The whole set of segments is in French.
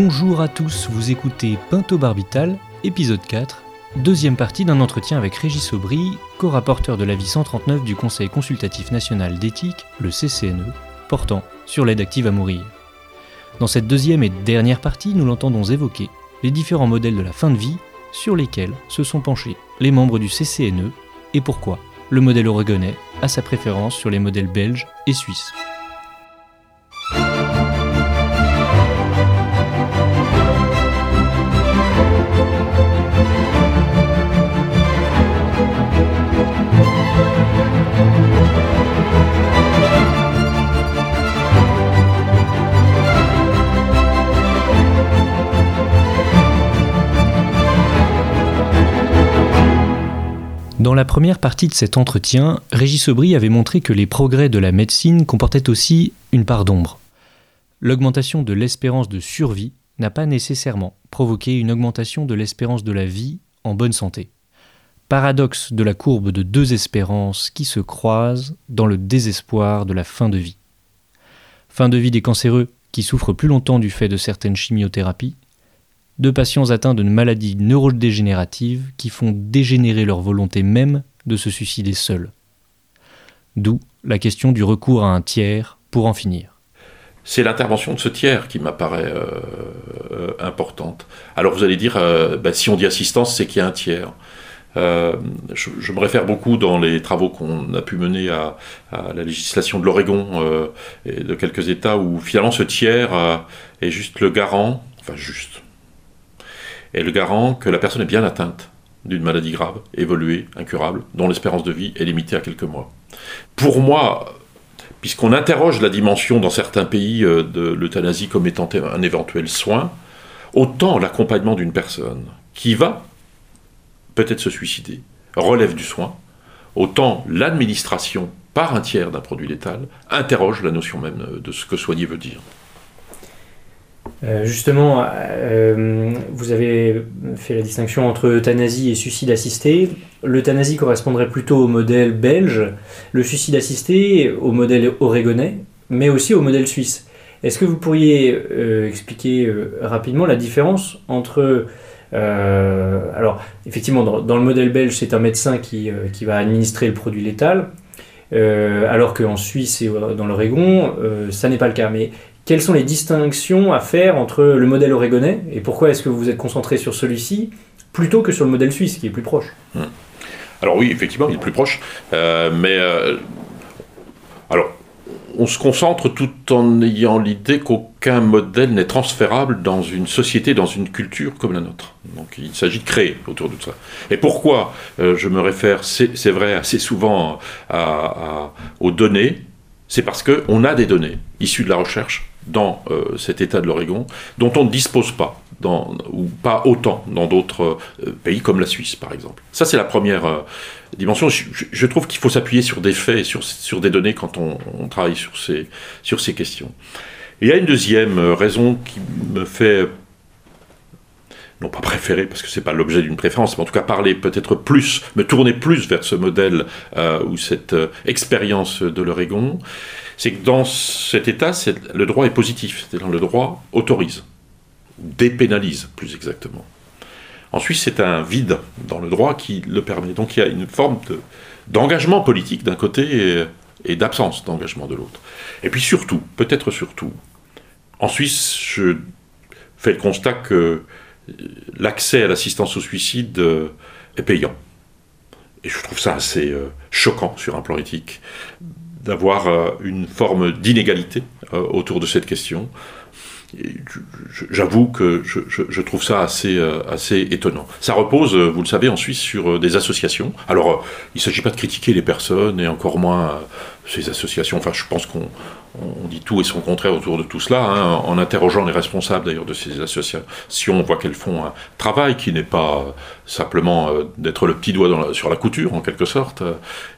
Bonjour à tous, vous écoutez Pinto Barbital, épisode 4, deuxième partie d'un entretien avec Régis Aubry, co-rapporteur de l'avis 139 du Conseil consultatif national d'éthique, le CCNE, portant sur l'aide active à mourir. Dans cette deuxième et dernière partie, nous l'entendons évoquer les différents modèles de la fin de vie sur lesquels se sont penchés les membres du CCNE et pourquoi le modèle oregonais a sa préférence sur les modèles belges et suisses. La première partie de cet entretien, Régis Aubry avait montré que les progrès de la médecine comportaient aussi une part d'ombre. L'augmentation de l'espérance de survie n'a pas nécessairement provoqué une augmentation de l'espérance de la vie en bonne santé. Paradoxe de la courbe de deux espérances qui se croisent dans le désespoir de la fin de vie. Fin de vie des cancéreux qui souffrent plus longtemps du fait de certaines chimiothérapies, de patients atteints d'une maladie neurodégénérative qui font dégénérer leur volonté même de se suicider seuls. D'où la question du recours à un tiers pour en finir. C'est l'intervention de ce tiers qui m'apparaît euh, euh, importante. Alors vous allez dire, euh, bah, si on dit assistance, c'est qu'il y a un tiers. je, me réfère beaucoup dans les travaux qu'on a pu mener à, à la législation de l'Oregon et de quelques États où finalement ce tiers est juste le garant, enfin juste, est le garant que la personne est bien atteinte d'une maladie grave, évoluée, incurable, dont l'espérance de vie est limitée à quelques mois. Pour moi, puisqu'on interroge la dimension dans certains pays euh, de l'euthanasie comme étant un éventuel soin, autant l'accompagnement d'une personne qui va peut-être se suicider relève du soin, autant l'administration par un tiers d'un produit létal interroge la notion même de ce que soigner veut dire. Euh, justement, euh, vous avez fait la distinction entre euthanasie et suicide assisté. L'euthanasie correspondrait plutôt au modèle belge, le suicide assisté au modèle oregonais, mais aussi au modèle suisse. Est-ce que vous pourriez euh, expliquer rapidement la différence entre... alors, effectivement, dans, le modèle belge, c'est un médecin qui, va administrer le produit létal, alors qu'en Suisse et dans l'Oregon, ça n'est pas le cas. Quelles sont les distinctions à faire entre le modèle oregonais et pourquoi est-ce que vous êtes concentré sur celui-ci plutôt que sur le modèle suisse qui est plus proche? Hmm. Alors oui, effectivement, il est plus proche, euh, mais euh, alors on se concentre tout en ayant l'idée qu'aucun modèle n'est transférable dans une société, dans une culture comme la nôtre. Donc il s'agit de créer autour de ça. Et pourquoi euh, je me réfère, c'est vrai, assez souvent aux données C'est parce qu'on a des données issues de la recherche dans euh, cet État de l'Oregon, dont on ne dispose pas, ou pas autant dans d'autres euh, pays comme la Suisse, par exemple. Ça, c'est la première euh, dimension. Je, trouve qu'il faut s'appuyer sur des faits et sur, sur des données quand on, travaille sur ces, sur ces questions. il y a une deuxième raison qui me fait non pas préférer, parce que c'est pas l'objet d'une préférence, mais en tout cas parler peut-être plus, me tourner plus vers ce modèle ou cette expérience de l'Oregon, c'est que dans cet état, le droit est positif, c'est-à-dire le droit autorise, dépénalise plus exactement. En Suisse, c'est un vide dans le droit qui le permet. Donc il y a une forme d'engagement politique d'un côté et, d'absence d'engagement de l'autre. Et puis surtout, peut-être surtout, en Suisse, je fais le constat que l'accès à l'assistance au suicide euh, est payant. Et je trouve ça assez euh, choquant sur un plan éthique d'avoir euh, une forme d'inégalité autour de cette question. J'avoue que je, trouve ça assez, assez étonnant. Ça repose, vous le savez, en Suisse sur des associations. Alors, il ne s'agit pas de critiquer les personnes et encore moins ces associations. Enfin, je pense qu'on on dit tout et son contraire autour de tout cela, hein, en interrogeant les responsables d'ailleurs de ces associations, on voit qu'elles font un travail qui n'est pas simplement euh, d'être le petit doigt sur la couture en quelque sorte.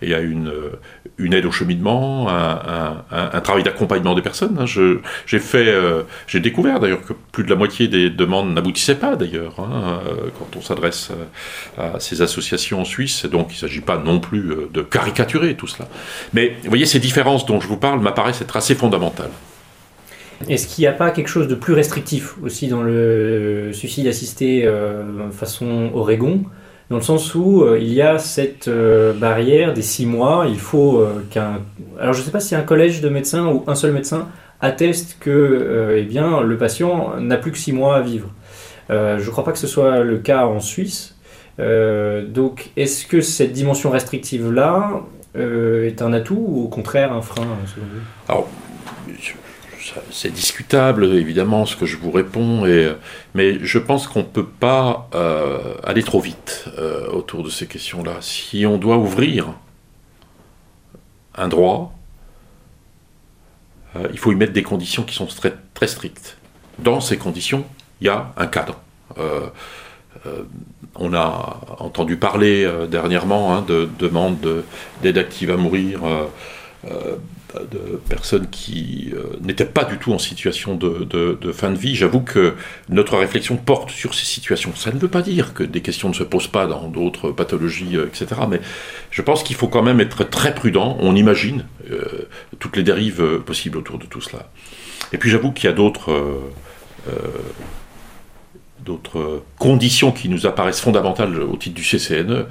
Il y a une, euh, aide au cheminement, un, travail d'accompagnement des personnes. Hein. j'ai fait, euh, j'ai découvert d'ailleurs que plus de la moitié des demandes n'aboutissaient pas d'ailleurs hein, quand on s'adresse à ces associations en Suisse. Donc il ne s'agit pas non plus de caricaturer tout cela. Mais vous voyez, ces différences dont je vous parle m'apparaissent être assez fondamentales. Est-ce qu'il n'y a pas quelque chose de plus restrictif aussi dans le suicide assisté euh, façon Oregon dans le sens où euh, il y a cette euh, barrière des six mois, il faut qu'un... Alors je ne sais pas si un collège de médecins ou un seul médecin atteste que eh bien, le patient n'a plus que six mois à vivre. je ne crois pas que ce soit le cas en Suisse. donc est-ce que cette dimension restrictive-là est un atout ou au contraire un frein selon vous? C'est discutable, évidemment, ce que je vous réponds, mais je pense qu'on ne peut pas euh, aller trop vite euh, autour de ces questions-là. Si on doit ouvrir un droit, euh, il faut y mettre des conditions qui sont très strictes. Dans ces conditions, il y a un cadre. On a entendu parler dernièrement hein, de demandes d'aide active à mourir de personnes qui euh, n'étaient pas du tout en situation de, fin de vie. J'avoue que notre réflexion porte sur ces situations. Ça ne veut pas dire que des questions ne se posent pas dans d'autres pathologies, euh, etc. Mais je pense qu'il faut quand même être très prudent. On imagine euh, toutes les dérives possibles autour de tout cela. Et puis j'avoue qu'il y a d'autres d'autres conditions qui nous apparaissent fondamentales au titre du CCNE.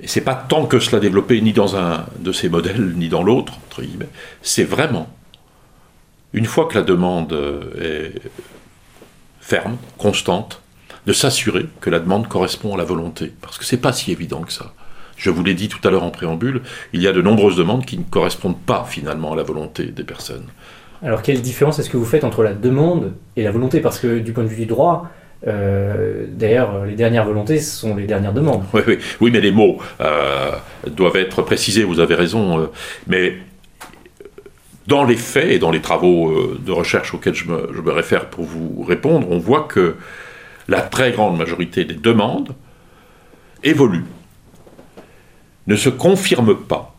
Et c'est pas tant que cela développé ni dans un de ces modèles ni dans l'autre, entre guillemets. C'est vraiment, une fois que la demande est ferme, constante, de s'assurer que la demande correspond à la volonté. Parce que c'est pas si évident que ça. Je vous l'ai dit tout à l'heure en préambule, il y a de nombreuses demandes qui ne correspondent pas finalement à la volonté des personnes. Alors quelle différence est-ce que vous faites entre la demande et la volonté? Parce que du point de vue du droit, euh, d'ailleurs, les dernières volontés sont les dernières demandes. Oui, mais les mots euh, doivent être précisés, vous avez raison. Euh, mais dans les faits et dans les travaux de recherche auxquels je me, je me, réfère pour vous répondre, on voit que la très grande majorité des demandes évoluent, ne se confirment pas,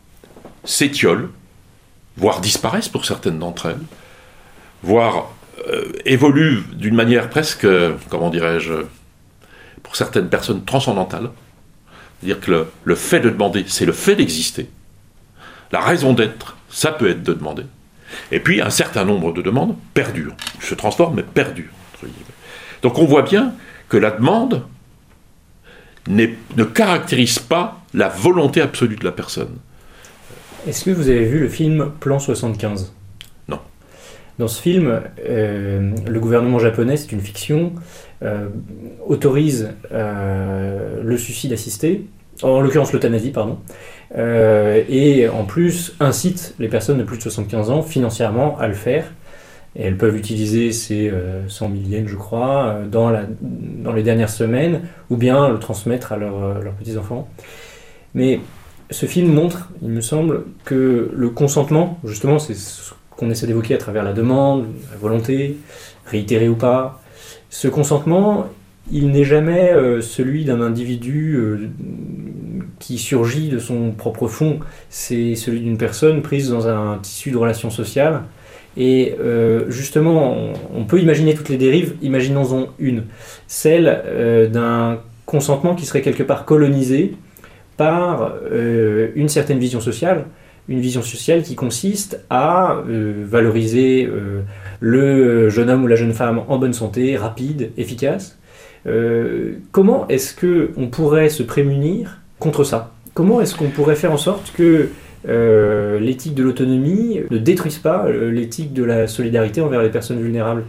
s'étiolent, voire disparaissent pour certaines d'entre elles, voire euh, évolue d'une manière presque, comment dirais-je, pour certaines personnes transcendantale. C'est-à-dire que le, fait de demander, c'est le fait d'exister. La raison d'être, ça peut être de demander. Et puis un certain nombre de demandes perdurent, se transforment mais perdurent. Donc on voit bien que la demande ne caractérise pas la volonté absolue de la personne. Est-ce que vous avez vu le film Plan 75 dans ce film, euh, le gouvernement japonais, c'est une fiction, euh, autorise euh, le suicide assisté, en l'occurrence l'euthanasie, pardon, et en plus incite les personnes de plus de 75 ans financièrement à le faire. Et elles peuvent utiliser ces 100 000 yens, je crois, dans, la, dans les dernières semaines, ou bien le transmettre à leurs petits-enfants. Mais ce film montre, il me semble, que le consentement, justement, c'est qu'on essaie d'évoquer à travers la demande, la volonté, réitérée ou pas. Ce consentement, il n'est jamais euh, celui d'un individu euh, qui surgit de son propre fond, c'est celui d'une personne prise dans un tissu de relations sociales. Et euh, justement, on, peut imaginer toutes les dérives, imaginons-en une, celle d'un consentement qui serait quelque part colonisé par une certaine vision sociale, une vision sociale qui consiste à euh, valoriser euh, le jeune homme ou la jeune femme en bonne santé, rapide, efficace. Euh, comment est-ce que on pourrait se prémunir contre ça? Comment est-ce qu'on pourrait faire en sorte que l'éthique de l'autonomie ne détruise pas l'éthique de la solidarité envers les personnes vulnérables?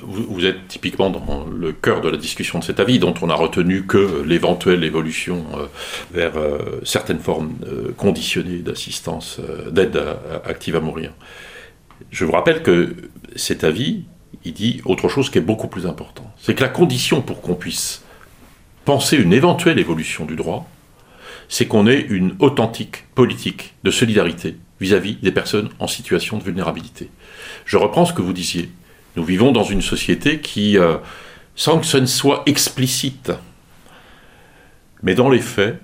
Vous, êtes typiquement dans le cœur de la discussion de cet avis, dont on a retenu que l'éventuelle évolution euh, vers euh, certaines formes euh, conditionnées d'assistance, d'aide active à mourir. Je vous rappelle que cet avis, il dit autre chose qui est beaucoup plus important. C'est que la condition pour qu'on puisse penser une éventuelle évolution du droit, c'est qu'on ait une authentique politique de solidarité vis-à-vis -vis des personnes en situation de vulnérabilité. Je reprends ce que vous disiez. Nous vivons dans une société qui, euh, sans que ce ne soit explicite, mais dans les faits,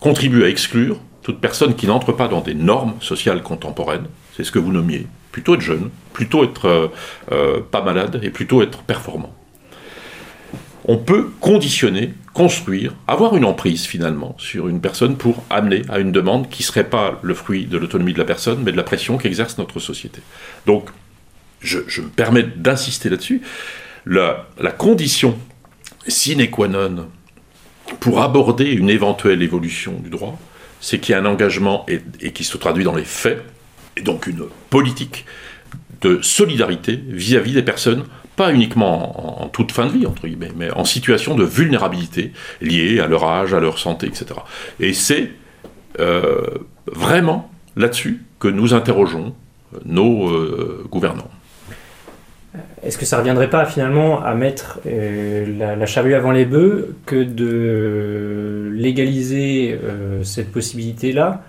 contribue à exclure toute personne qui n'entre pas dans des normes sociales contemporaines, c'est ce que vous nommiez, plutôt être jeune, plutôt être euh, euh, pas malade et plutôt être performant. On peut conditionner construire, avoir une emprise finalement sur une personne pour amener à une demande qui ne serait pas le fruit de l'autonomie de la personne, mais de la pression qu'exerce notre société. Donc, je, me permets d'insister là-dessus. La, condition sine qua non pour aborder une éventuelle évolution du droit, c'est qu'il y a un engagement et, qui se traduit dans les faits, et donc une politique de solidarité vis-à-vis des personnes, pas uniquement en, toute fin de vie, entre guillemets, mais en situation de vulnérabilité liée à leur âge, à leur santé, etc. Et c'est euh, vraiment là-dessus que nous interrogeons nos euh, gouvernants. Est-ce que ça ne reviendrait pas finalement à mettre euh, la, charrue avant les bœufs que de légaliser cette possibilité-là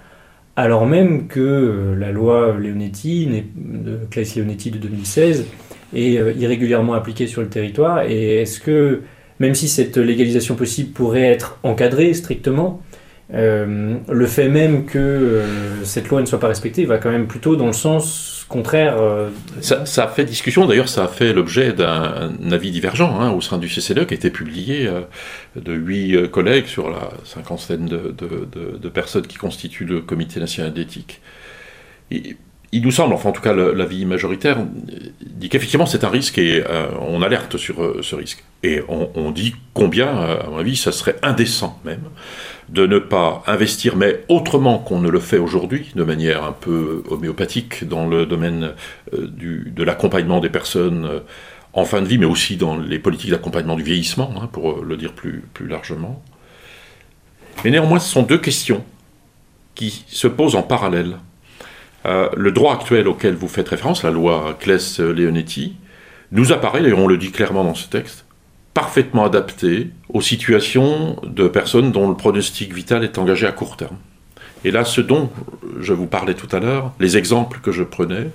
alors même que euh, la loi Leonetti, Claes Leonetti de 2016, est euh, irrégulièrement appliquée sur le territoire Et est-ce que, même si cette légalisation possible pourrait être encadrée strictement, euh, le fait même que cette loi ne soit pas respectée va quand même plutôt dans le sens contraire. Euh, ça, a fait discussion, d'ailleurs, ça a fait l'objet d'un avis divergent hein, au sein du CCDE qui a été publié euh, de huit euh, collègues sur la cinquantaine de, personnes qui constituent le Comité national d'éthique. Il, nous semble, enfin en tout cas l'avis majoritaire, dit qu'effectivement c'est un risque et on alerte sur ce risque. Et on, dit combien, à mon avis, ça serait indécent même de ne pas investir, mais autrement qu'on ne le fait aujourd'hui, de manière un peu homéopathique dans le domaine euh, de l'accompagnement des personnes euh, en fin de vie, mais aussi dans les politiques d'accompagnement du vieillissement, hein, pour le dire plus, plus largement. Mais néanmoins, ce sont deux questions qui se posent en parallèle. Euh, le droit actuel auquel vous faites référence, la loi Claes-Leonetti, nous apparaît, et on le dit clairement dans ce texte, parfaitement adapté aux situations de personnes dont le pronostic vital est engagé à court terme. Et là, ce dont je vous parlais tout à l'heure, les exemples que je prenais,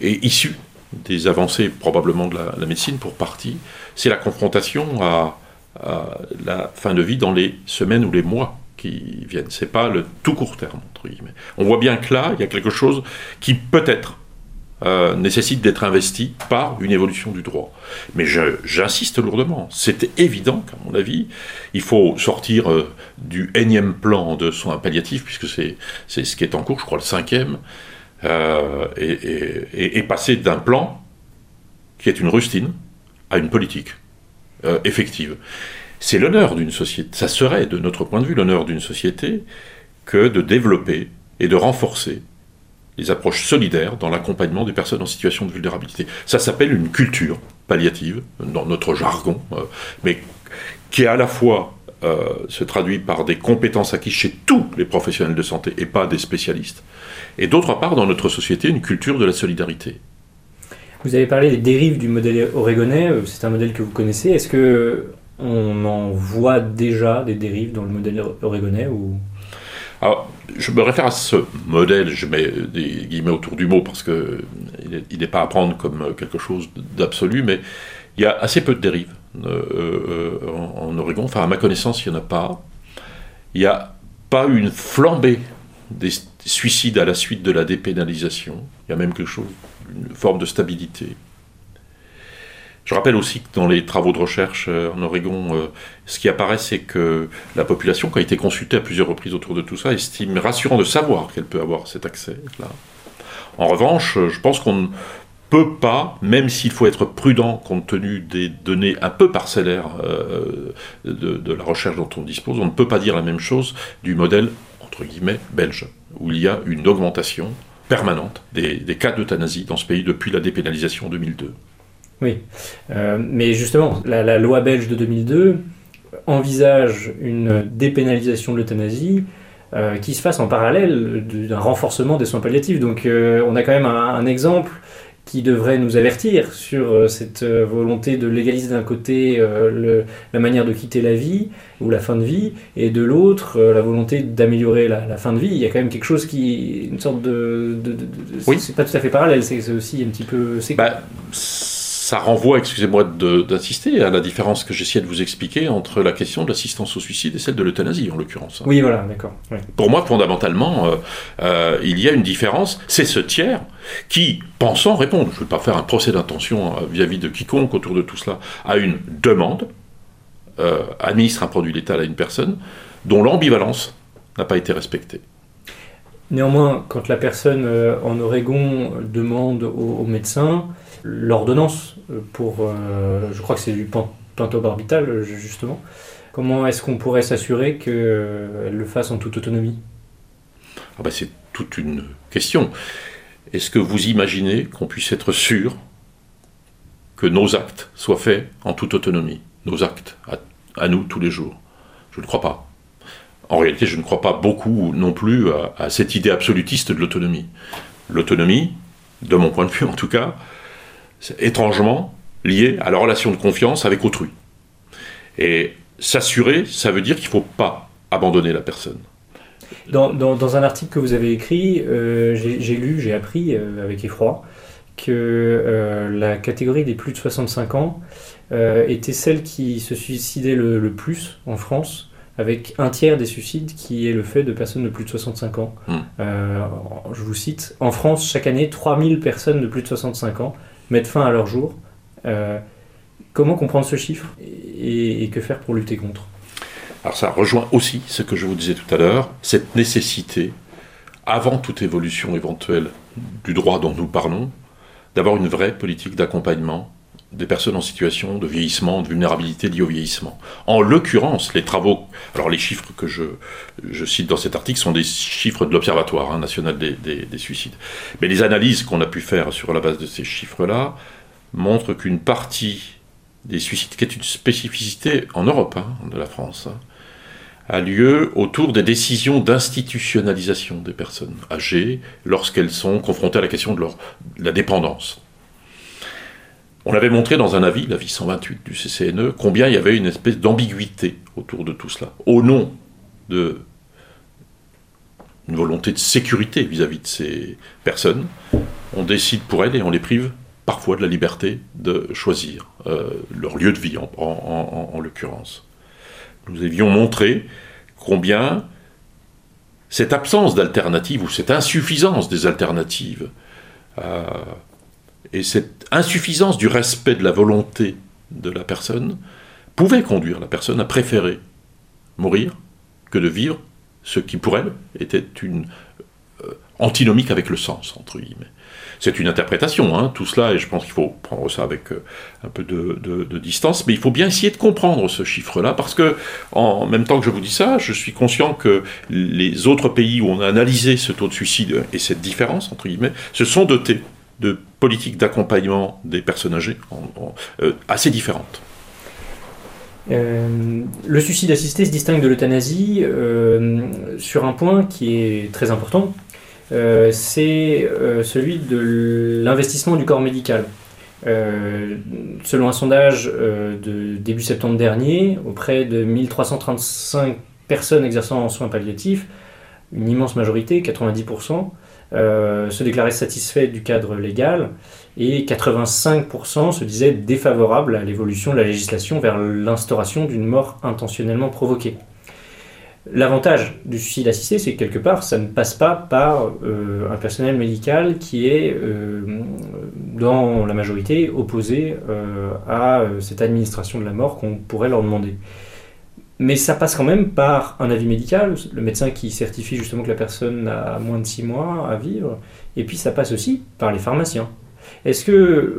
est issu des avancées probablement de la, médecine pour partie, c'est la confrontation à, la fin de vie dans les semaines ou les mois qui viennent. C'est pas le tout court terme, entre guillemets. On voit bien que là, il y a quelque chose qui peut-être euh, nécessite d'être investi par une évolution du droit. Mais j'insiste lourdement, c'est évident qu'à mon avis, il faut sortir euh, du énième plan de soins palliatifs, puisque c'est ce qui est en cours, je crois le cinquième, euh, et, et, passer d'un plan qui est une rustine à une politique effective. C'est l'honneur d'une société, ça serait de notre point de vue l'honneur d'une société que de développer et de renforcer les approches solidaires dans l'accompagnement des personnes en situation de vulnérabilité. Ça s'appelle une culture palliative, dans notre jargon, euh, mais qui à la fois euh, se traduit par des compétences acquises chez tous les professionnels de santé et pas des spécialistes, et d'autre part dans notre société une culture de la solidarité. Vous avez parlé des dérives du modèle oregonais, euh, c'est un modèle que vous connaissez. Est-ce que on en voit déjà des dérives dans le modèle oregonais ou? Alors, je me réfère à ce modèle, je mets des guillemets autour du mot parce qu'il n'est pas à prendre comme quelque chose d'absolu, mais il y a assez peu de dérives euh, euh, en, Oregon. Enfin, à ma connaissance, il n'y en a pas. Il n'y a pas une flambée des suicides à la suite de la dépénalisation. Il y a même quelque chose, une forme de stabilité. Je rappelle aussi que dans les travaux de recherche euh, en Oregon, euh, ce qui apparaît, c'est que la population, qui a été consultée à plusieurs reprises autour de tout ça, estime rassurant de savoir qu'elle peut avoir cet accès-là. En revanche, euh, je pense qu'on ne peut pas, même s'il faut être prudent compte tenu des données un peu parcellaires de, la recherche dont on dispose, on ne peut pas dire la même chose du modèle, entre guillemets, belge, où il y a une augmentation permanente des, cas d'euthanasie dans ce pays depuis la dépénalisation en 2002. Oui, euh, mais justement, la, loi belge de 2002 envisage une dépénalisation de l'euthanasie euh, qui se fasse en parallèle d'un renforcement des soins palliatifs. Donc euh, on a quand même un, exemple qui devrait nous avertir sur cette volonté de légaliser d'un côté la manière de quitter la vie ou la fin de vie, et de l'autre la volonté d'améliorer la, fin de vie. Il y a quand même quelque chose qui, une sorte de, oui. c'est pas tout à fait parallèle, c'est aussi un petit peu. Ça renvoie, excusez-moi d'insister, à la différence que j'essayais de vous expliquer entre la question de l'assistance au suicide et celle de l'euthanasie, en l'occurrence. Oui, voilà, d'accord. Pour moi, fondamentalement, euh, euh, il y a une différence. C'est ce tiers qui, pensant répondre, je ne vais pas faire un procès d'intention euh, vis-à-vis de quiconque autour de tout cela, à une demande administre un produit létal à une personne dont l'ambivalence n'a pas été respectée. Néanmoins, quand la personne en Oregon demande au, médecin l'ordonnance pour, je crois que c'est du pentobarbital justement, comment est-ce qu'on pourrait s'assurer qu'elle le fasse en toute autonomie? Ah ben, C'est toute une question. Est-ce que vous imaginez qu'on puisse être sûr que nos actes soient faits en toute autonomie? Nos actes, à, nous, tous les jours? Je ne crois pas. En réalité, je ne crois pas beaucoup non plus à, cette idée absolutiste de l'autonomie. L'autonomie, de mon point de vue en tout cas, c'est étrangement lié à la relation de confiance avec autrui. Et s'assurer, ça veut dire qu'il ne faut pas abandonner la personne. Dans, dans, un article que vous avez écrit, euh, j'ai lu, j'ai appris euh, avec effroi que euh, la catégorie des plus de 65 ans était celle qui se suicidait le, plus en France, avec un tiers des suicides qui est le fait de personnes de plus de 65 ans. Hmm. je vous cite, en France, chaque année, 3000 personnes de plus de 65 ans mettent fin à leur jour. comment comprendre ce chiffre et que faire pour lutter contre? Alors ça rejoint aussi ce que je vous disais tout à l'heure, cette nécessité, avant toute évolution éventuelle du droit dont nous parlons, d'avoir une vraie politique d'accompagnement des personnes en situation de vieillissement, de vulnérabilité liée au vieillissement. En l'occurrence, les travaux, alors les chiffres que je, cite dans cet article sont des chiffres de l'Observatoire hein, national des, des, suicides. Mais les analyses qu'on a pu faire sur la base de ces chiffres-là montrent qu'une partie des suicides, qui est une spécificité en Europe, hein, de la France, hein, a lieu autour des décisions d'institutionnalisation des personnes âgées lorsqu'elles sont confrontées à la question de, leur, la dépendance. On avait montré dans un avis, l'avis 128 du CCNE, combien il y avait une espèce d'ambiguïté autour de tout cela, au nom de une volonté de sécurité vis-à-vis de ces personnes. On décide pour elles et on les prive parfois de la liberté de choisir euh, leur lieu de vie en l'occurrence nous avions montré combien cette absence d'alternative ou cette insuffisance des alternatives euh, et cette insuffisance du respect de la volonté de la personne pouvait conduire la personne à préférer mourir que de vivre ce qui pour elle était une euh, antinomique avec le sens entre guillemets. C'est une interprétation, hein, tout cela, et je pense qu'il faut prendre ça avec euh, un peu de, distance, mais il faut bien essayer de comprendre ce chiffre-là, parce que en même temps que je vous dis ça, je suis conscient que les autres pays où on a analysé ce taux de suicide et cette différence, entre guillemets, se sont dotés de politiques d'accompagnement des personnes âgées euh, assez différentes. Euh, le suicide assisté se distingue de l'euthanasie sur un point qui est très important, euh, c'est euh, celui de l'investissement du corps médical. Euh, selon un sondage de début septembre dernier, auprès de 1335 personnes exerçant en soins palliatifs, une immense majorité, 90%, se déclaraient satisfaits du cadre légal et 85% se disaient défavorables à l'évolution de la législation vers l'instauration d'une mort intentionnellement provoquée. L'avantage du suicide assisté, c'est que quelque part, ça ne passe pas par euh, un personnel médical qui est, euh, dans la majorité, opposé euh, à cette administration de la mort qu'on pourrait leur demander. Mais ça passe quand même par un avis médical, le médecin qui certifie justement que la personne a moins de 6 mois à vivre, et puis ça passe aussi par les pharmaciens. Est-ce que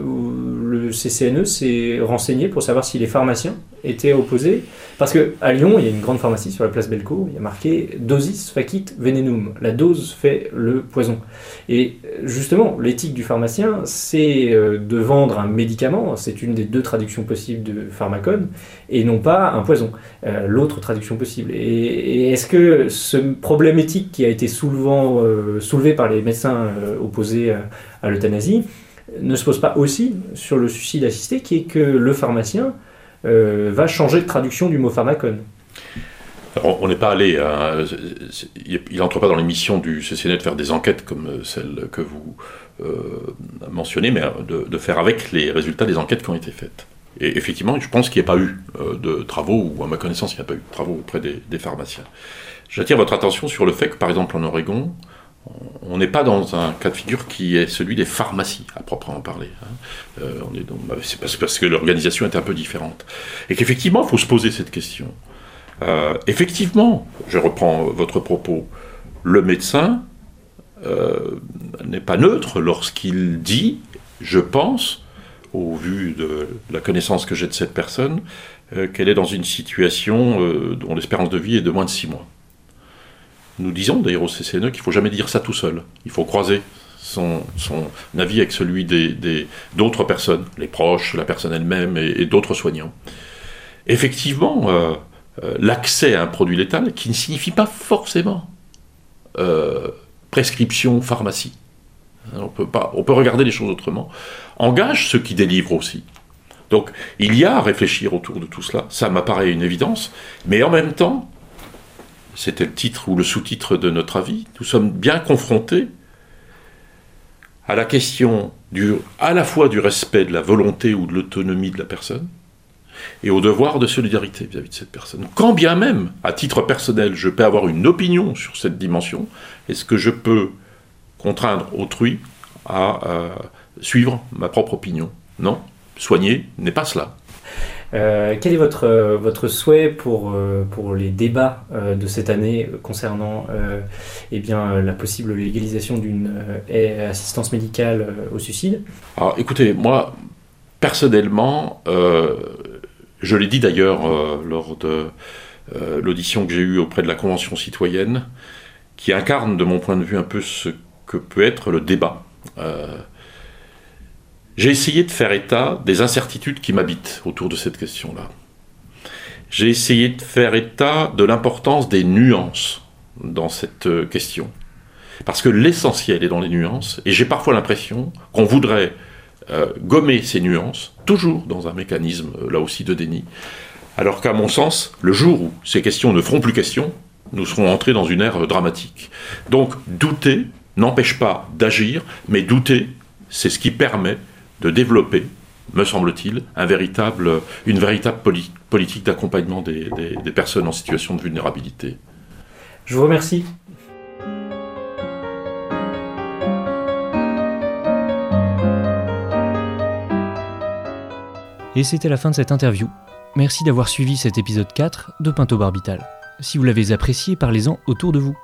le CCNE s'est renseigné pour savoir si les pharmaciens étaient opposés Parce qu'à Lyon, il y a une grande pharmacie sur la place Belco, il y a marqué dosis facit venenum. La dose fait le poison. Et justement, l'éthique du pharmacien, c'est euh, de vendre un médicament, c'est une des deux traductions possibles de pharmacone, et non pas un poison, euh, l'autre traduction possible. Et, est-ce que ce problème éthique qui a été euh, soulevé par les médecins opposés à l'euthanasie, ne se pose pas aussi sur le suicide assisté, qui est que le pharmacien euh, va changer de traduction du mot pharmacone. on n'est pas allé, il n'entre pas dans les missions du CCN de faire des enquêtes comme euh, celle que vous euh, mentionnez, mais de, faire avec les résultats des enquêtes qui ont été faites. Et effectivement, je pense qu'il n'y a pas eu de travaux, ou à ma connaissance, il n'y a pas eu de travaux auprès des pharmaciens. J'attire votre attention sur le fait que, par exemple, en Oregon, on n'est pas dans un cas de figure qui est celui des pharmacies, à proprement parler. Hein. Euh, bah, c'est parce, que l'organisation est un peu différente. Et qu'effectivement, il faut se poser cette question. Euh, effectivement, je reprends votre propos, le médecin euh, n'est pas neutre lorsqu'il dit, je pense, au vu de la connaissance que j'ai de cette personne, qu'elle est dans une situation dont l'espérance de vie est de moins de six mois. Nous disons d'ailleurs au CCNE qu'il ne faut jamais dire ça tout seul. Il faut croiser son, avis avec celui d'autres des, personnes, les proches, la personne elle-même et, d'autres soignants. Effectivement, euh, euh, l'accès à un produit létal, qui ne signifie pas forcément euh, prescription pharmacie, on peut, on peut regarder les choses autrement, engage ceux qui délivrent aussi. Donc il y a à réfléchir autour de tout cela, ça m'apparaît une évidence, mais en même temps, c'était le titre ou le sous-titre de notre avis, nous sommes bien confrontés à la question à la fois du respect de la volonté ou de l'autonomie de la personne, et au devoir de solidarité vis-à-vis de cette personne. Quand bien même, à titre personnel, je peux avoir une opinion sur cette dimension, est-ce que je peux contraindre autrui à euh, suivre ma propre opinion? Non. Soigner n'est pas cela. Euh, quel est votre, euh, votre souhait pour, euh, pour les débats de cette année concernant eh bien, la possible légalisation d'une assistance médicale au suicide? Alors écoutez, moi, personnellement, je l'ai dit d'ailleurs lors de l'audition que j'ai eue auprès de la Convention citoyenne, qui incarne de mon point de vue un peu ce que peut être le débat. J'ai essayé de faire état des incertitudes qui m'habitent autour de cette question-là. J'ai essayé de faire état de l'importance des nuances dans cette euh, question. Parce que l'essentiel est dans les nuances, et j'ai parfois l'impression qu'on voudrait euh, gommer ces nuances, toujours dans un mécanisme, euh, là aussi, de déni, alors qu'à mon sens, le jour où ces questions ne feront plus question, nous serons entrés dans une ère dramatique. Donc, douter n'empêche pas d'agir, mais douter, c'est ce qui permet de développer, me semble-t-il, un véritable, une véritable politique d'accompagnement des, des personnes en situation de vulnérabilité. Je vous remercie. Et c'était la fin de cette interview. Merci d'avoir suivi cet épisode 4 de Pinto Barbital. Si vous l'avez apprécié, parlez-en autour de vous.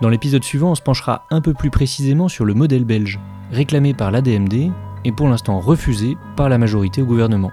Dans l'épisode suivant, on se penchera un peu plus précisément sur le modèle belge, réclamé par l'ADMD et pour l'instant refusé par la majorité au gouvernement.